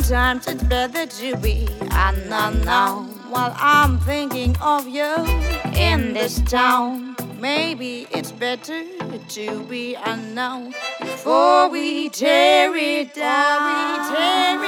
Sometimes it's better to be unknown while I'm thinking of you in this town. Maybe it's better to be unknown before we tear it down. We tear it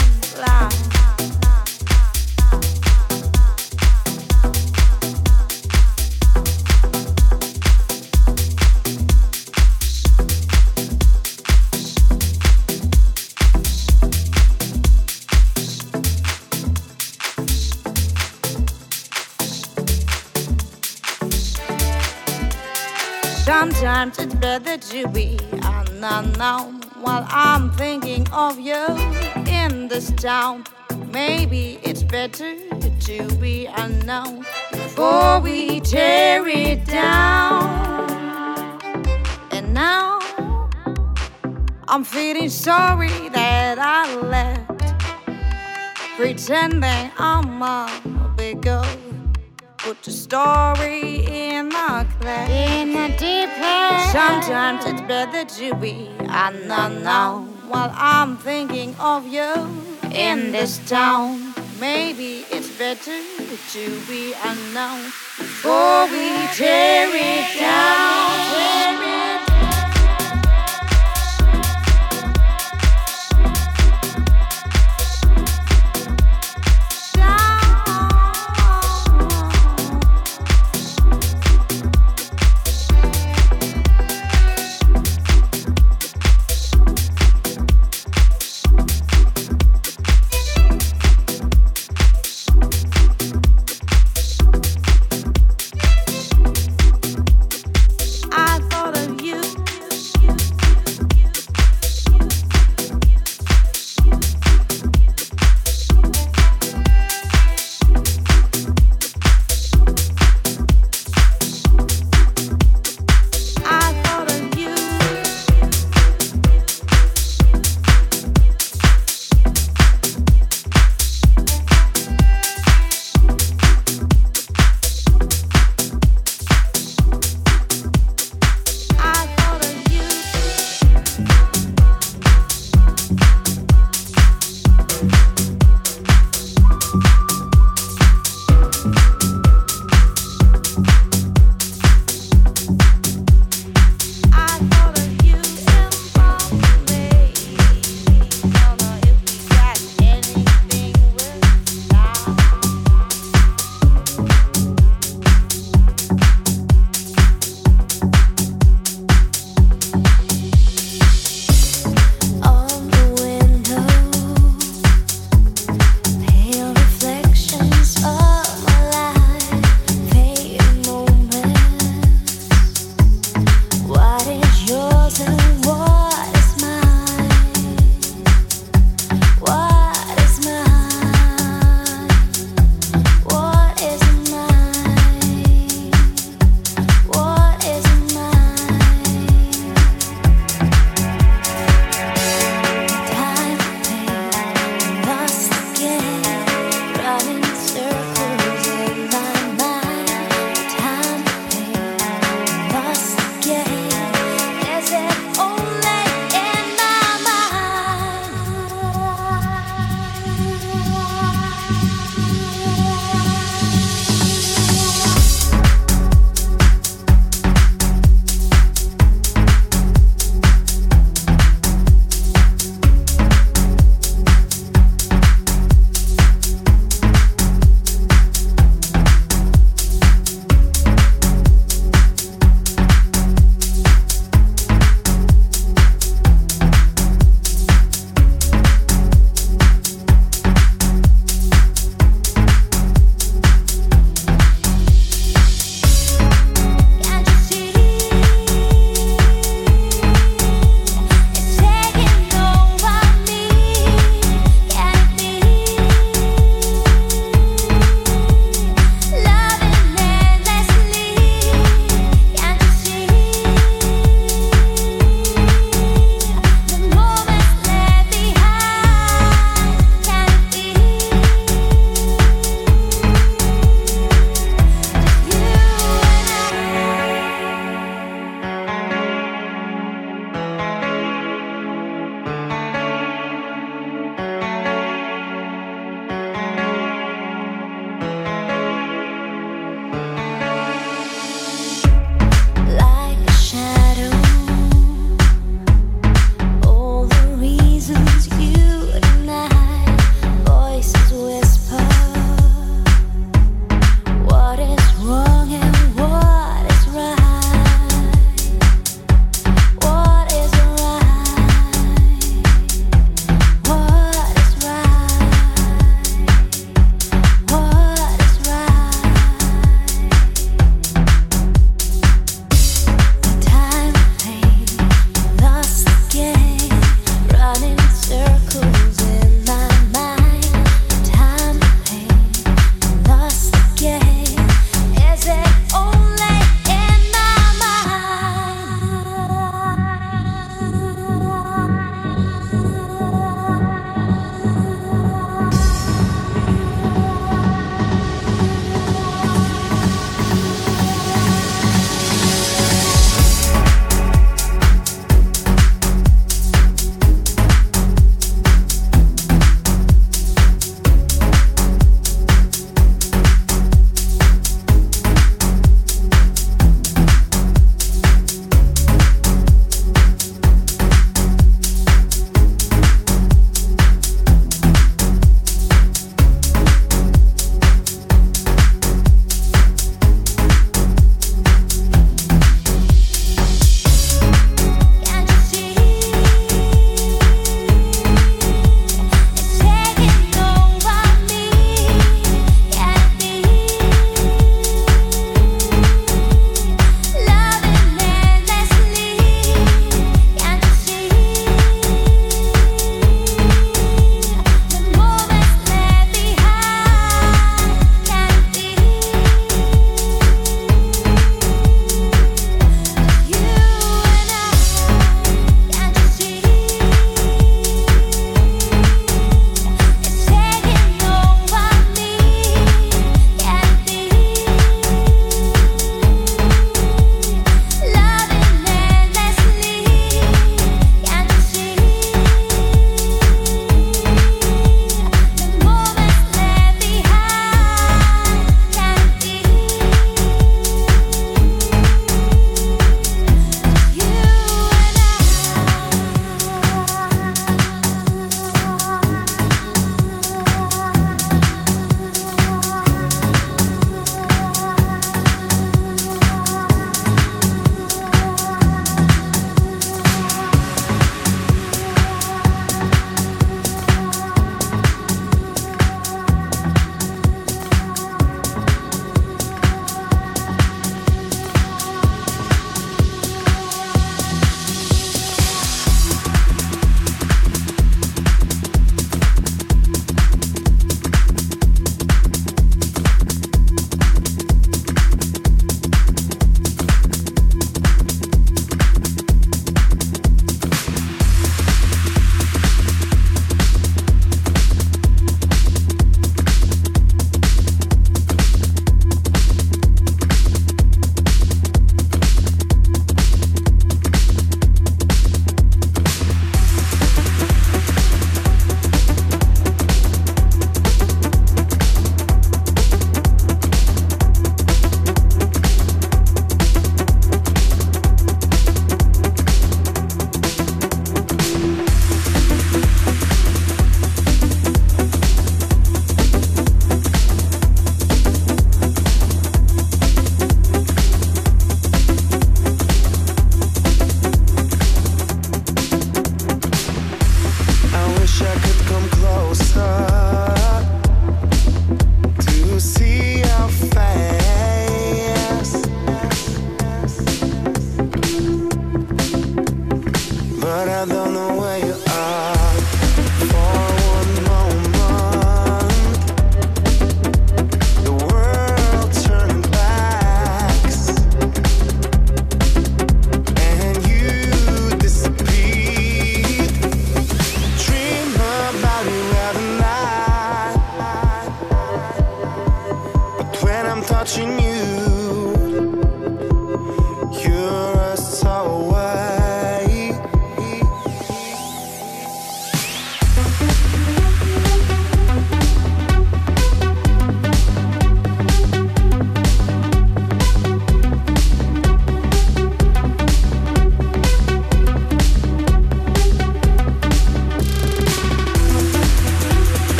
better to be unknown while I'm thinking of you in this town. Maybe it's better to be unknown before we tear it down. And now I'm feeling sorry that I left, pretending I'm a big girl. Put the story in In the deep end. Sometimes it's better to be unknown while I'm thinking of you in this town. Maybe it's better to be unknown before we tear it down. Tear it I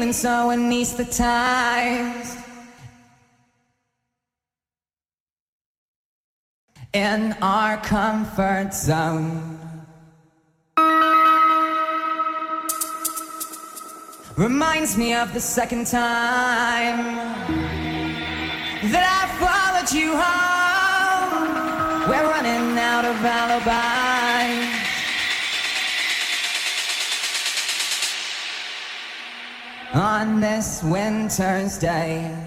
feeling so anesthetized in our comfort zone. Reminds me of the second time that I followed you home. We're running out of alibis. On this winter's day.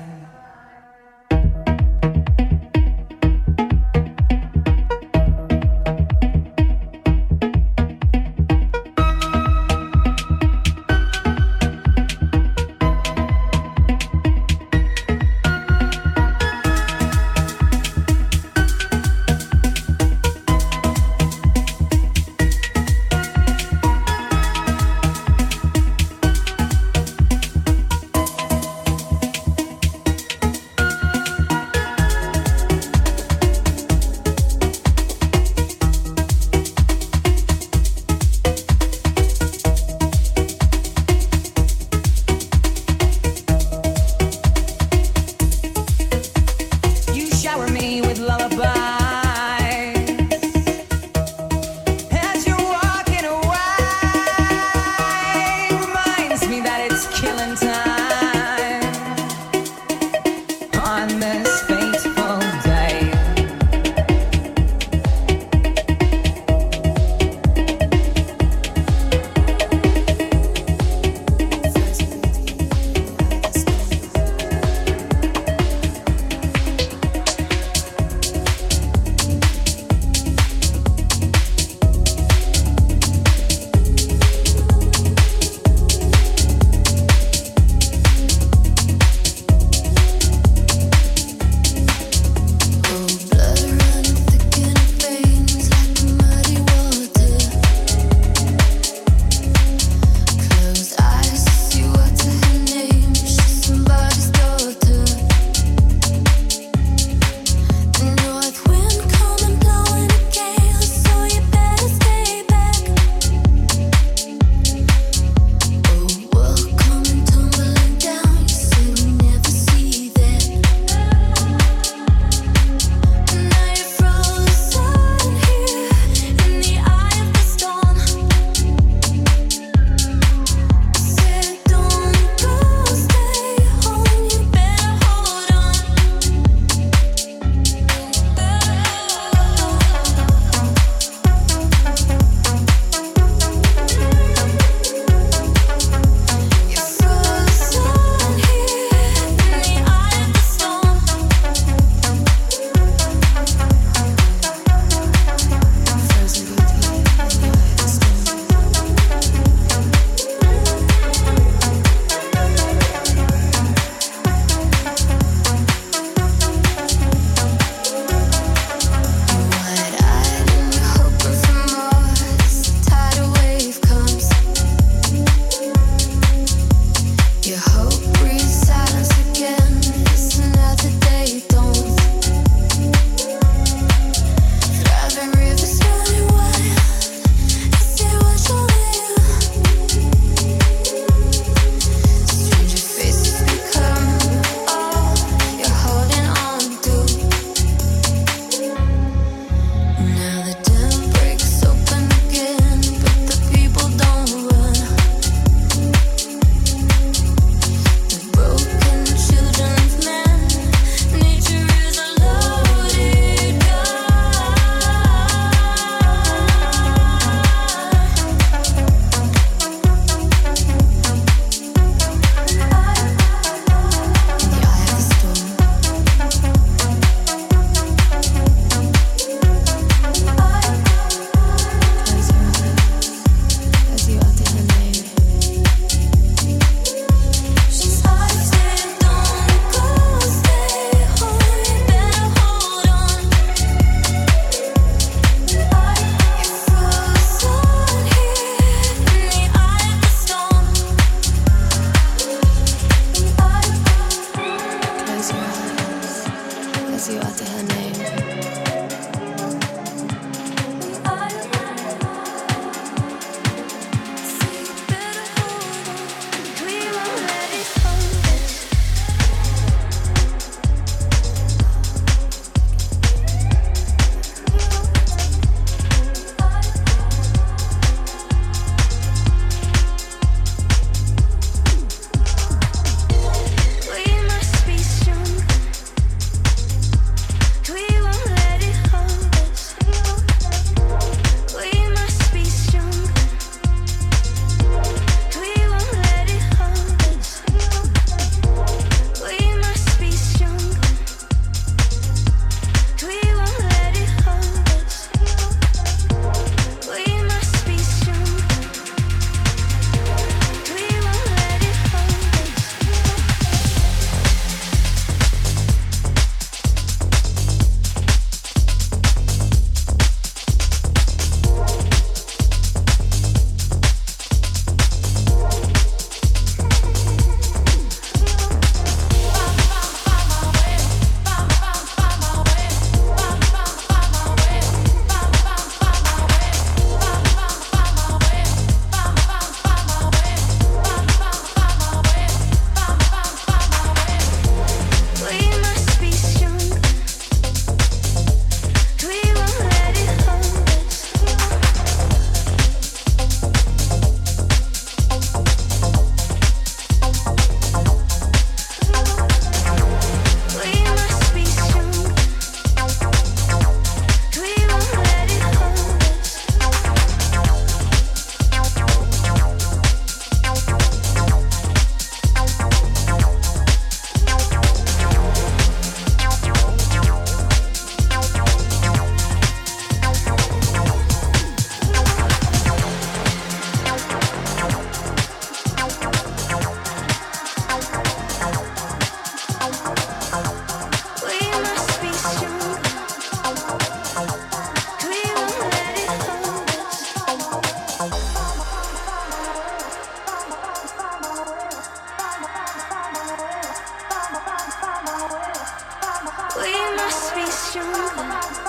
about you.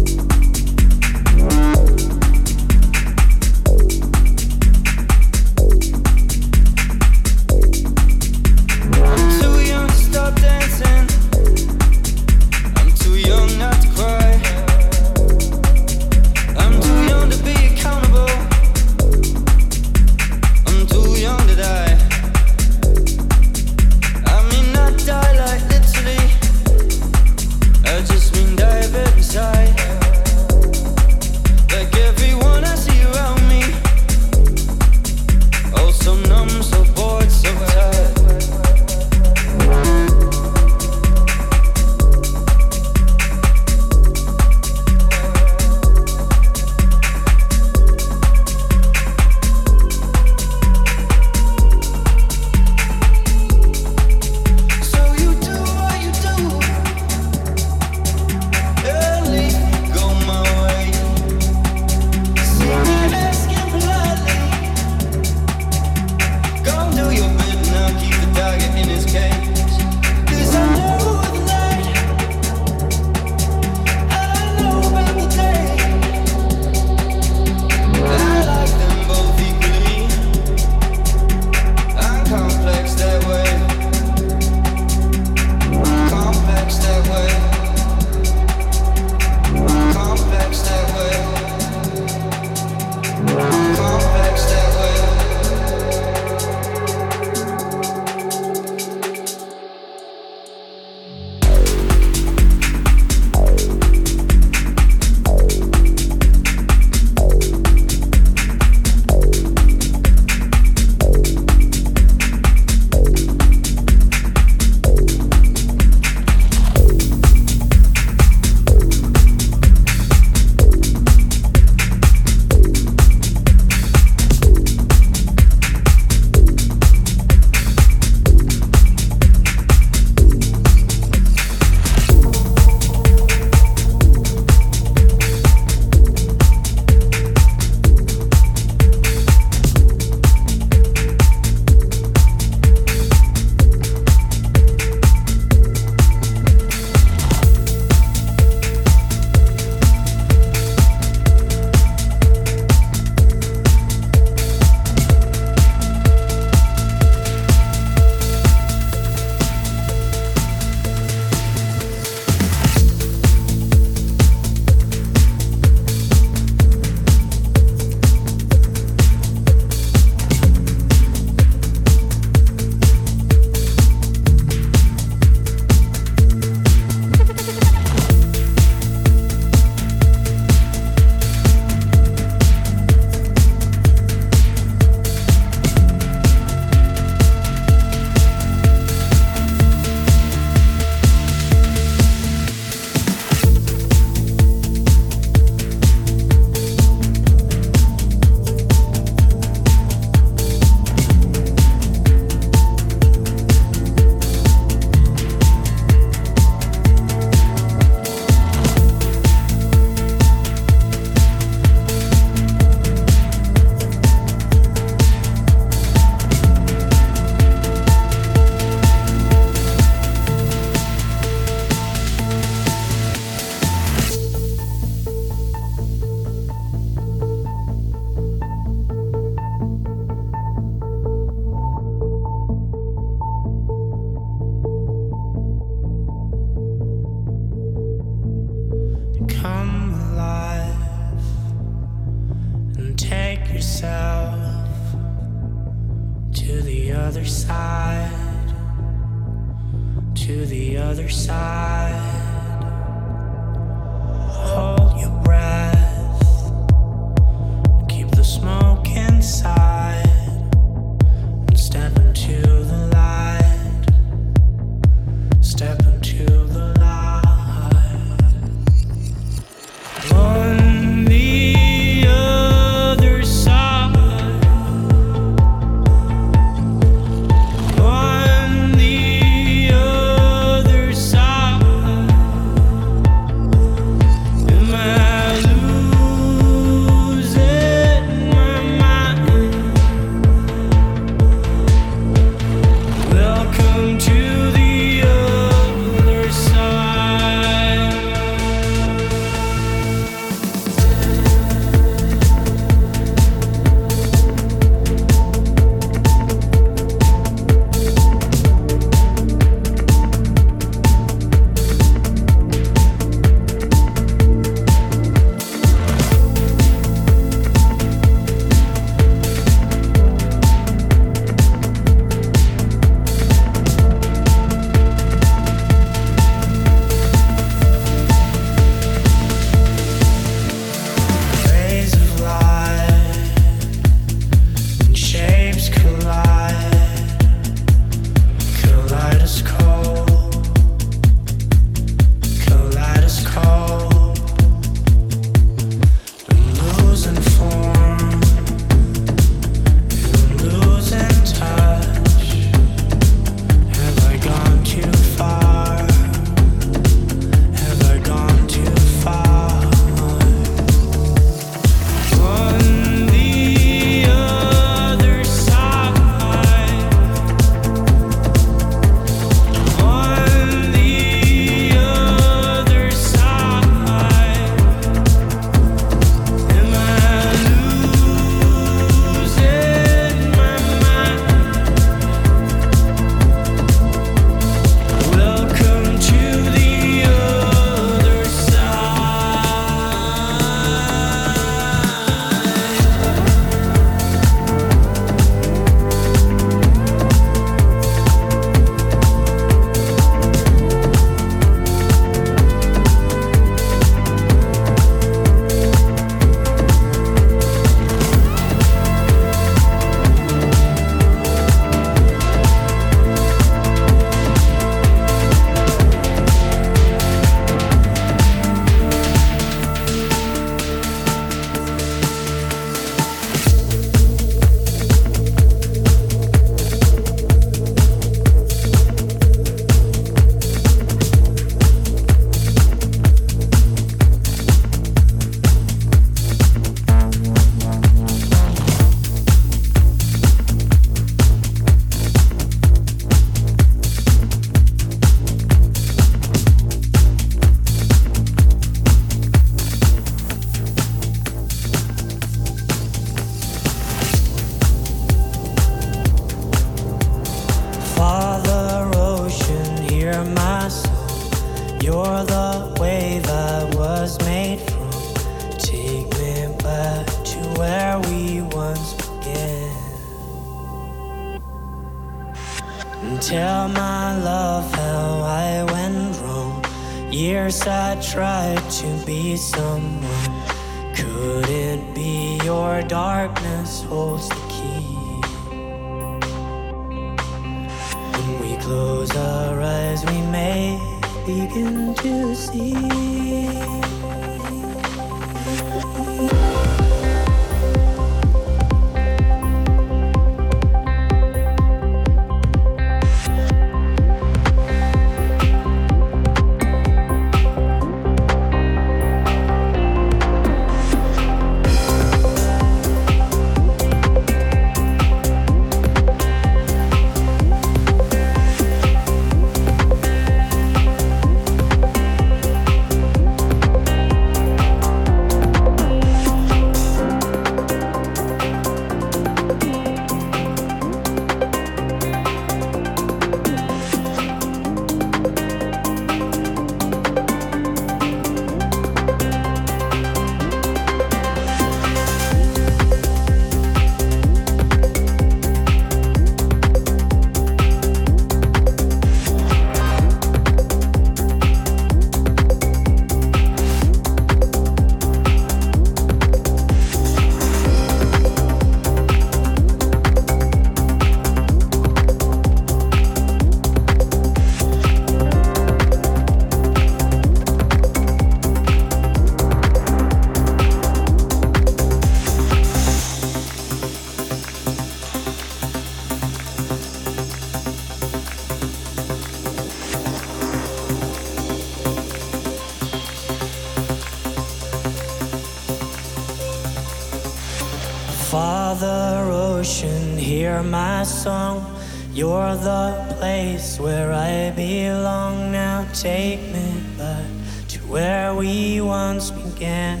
Song. You're the place where I belong. Now take me back to where we once began.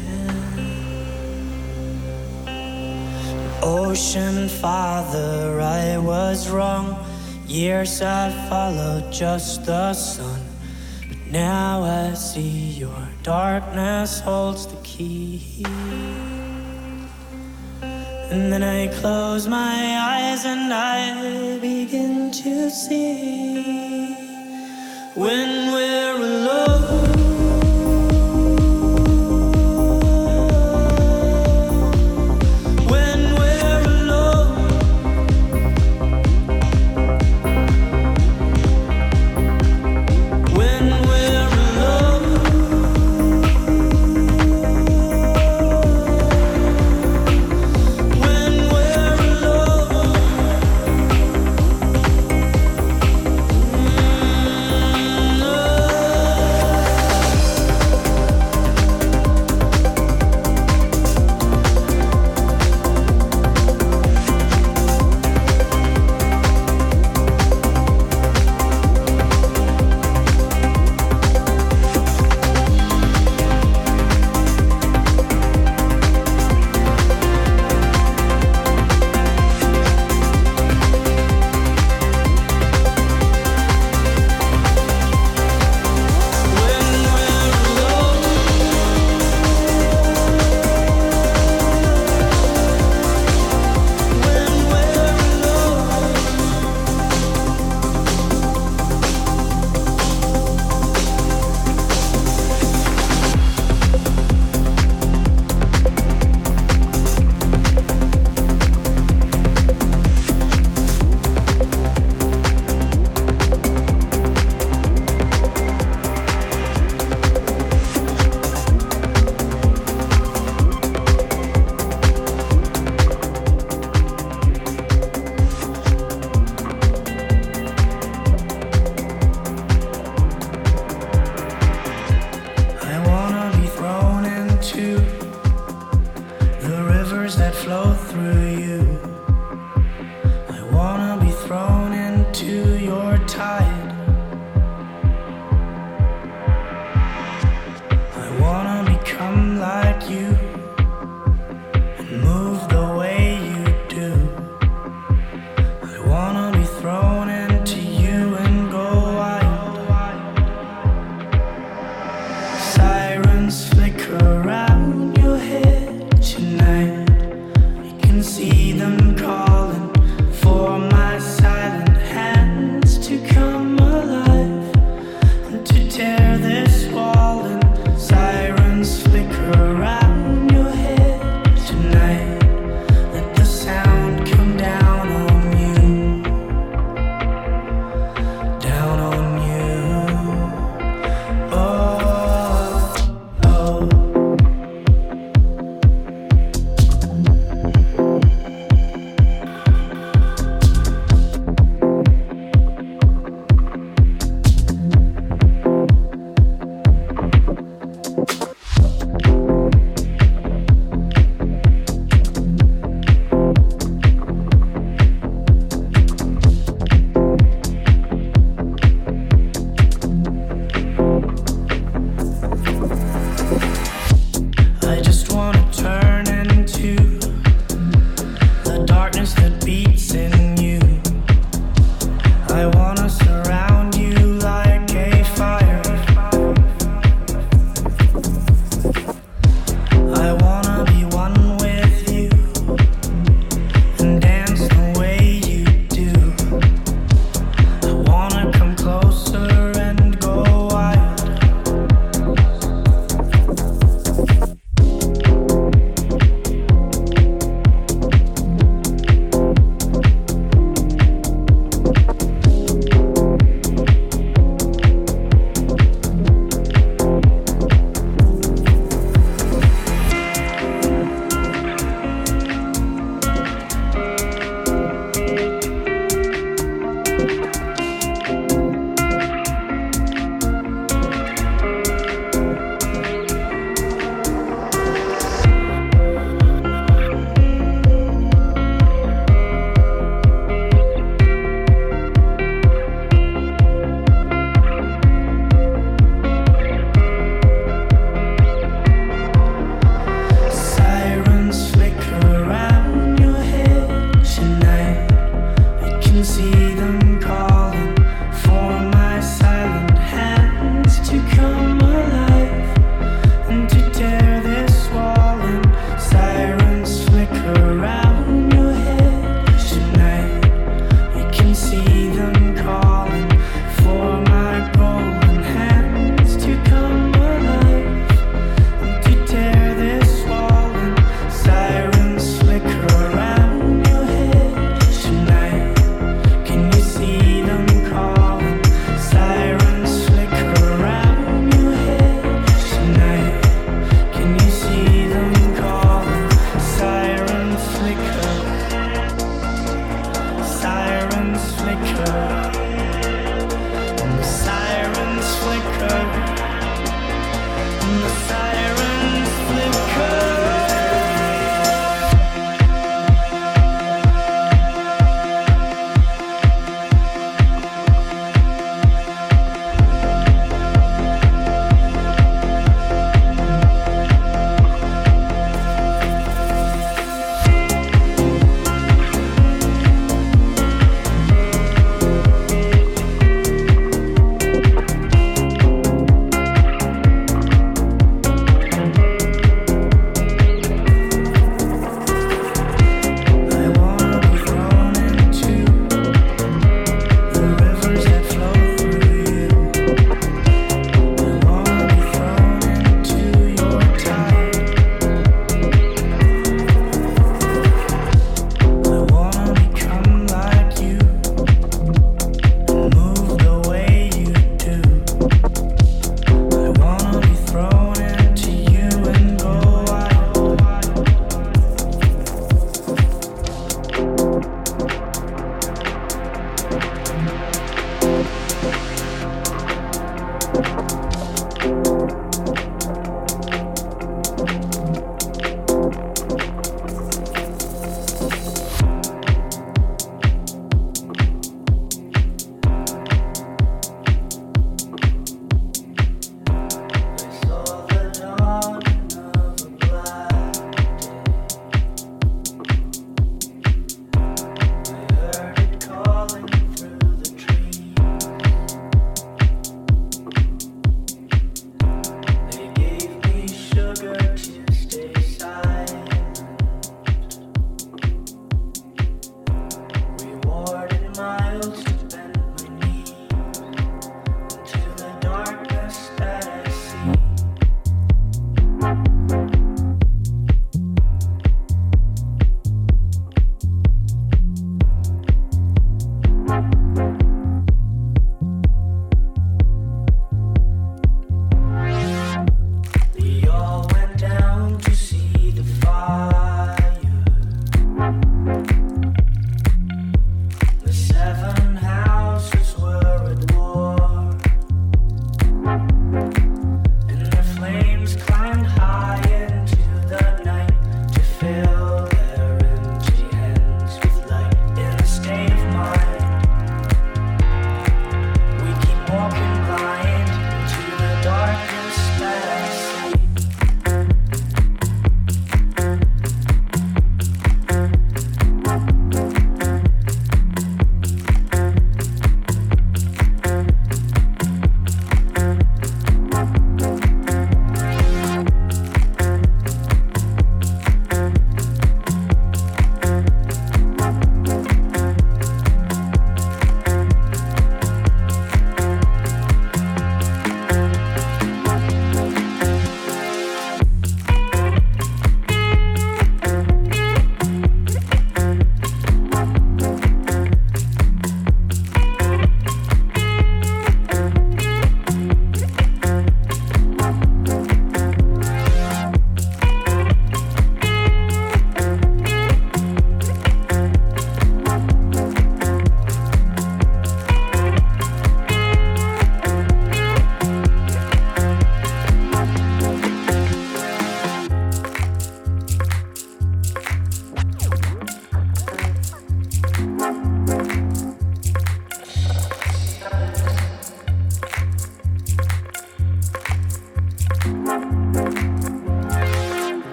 Ocean Father, I was wrong. Years I followed just the sun. But now I see your darkness holds the key. And then I close my eyes and I begin to see see them call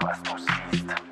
Sébastien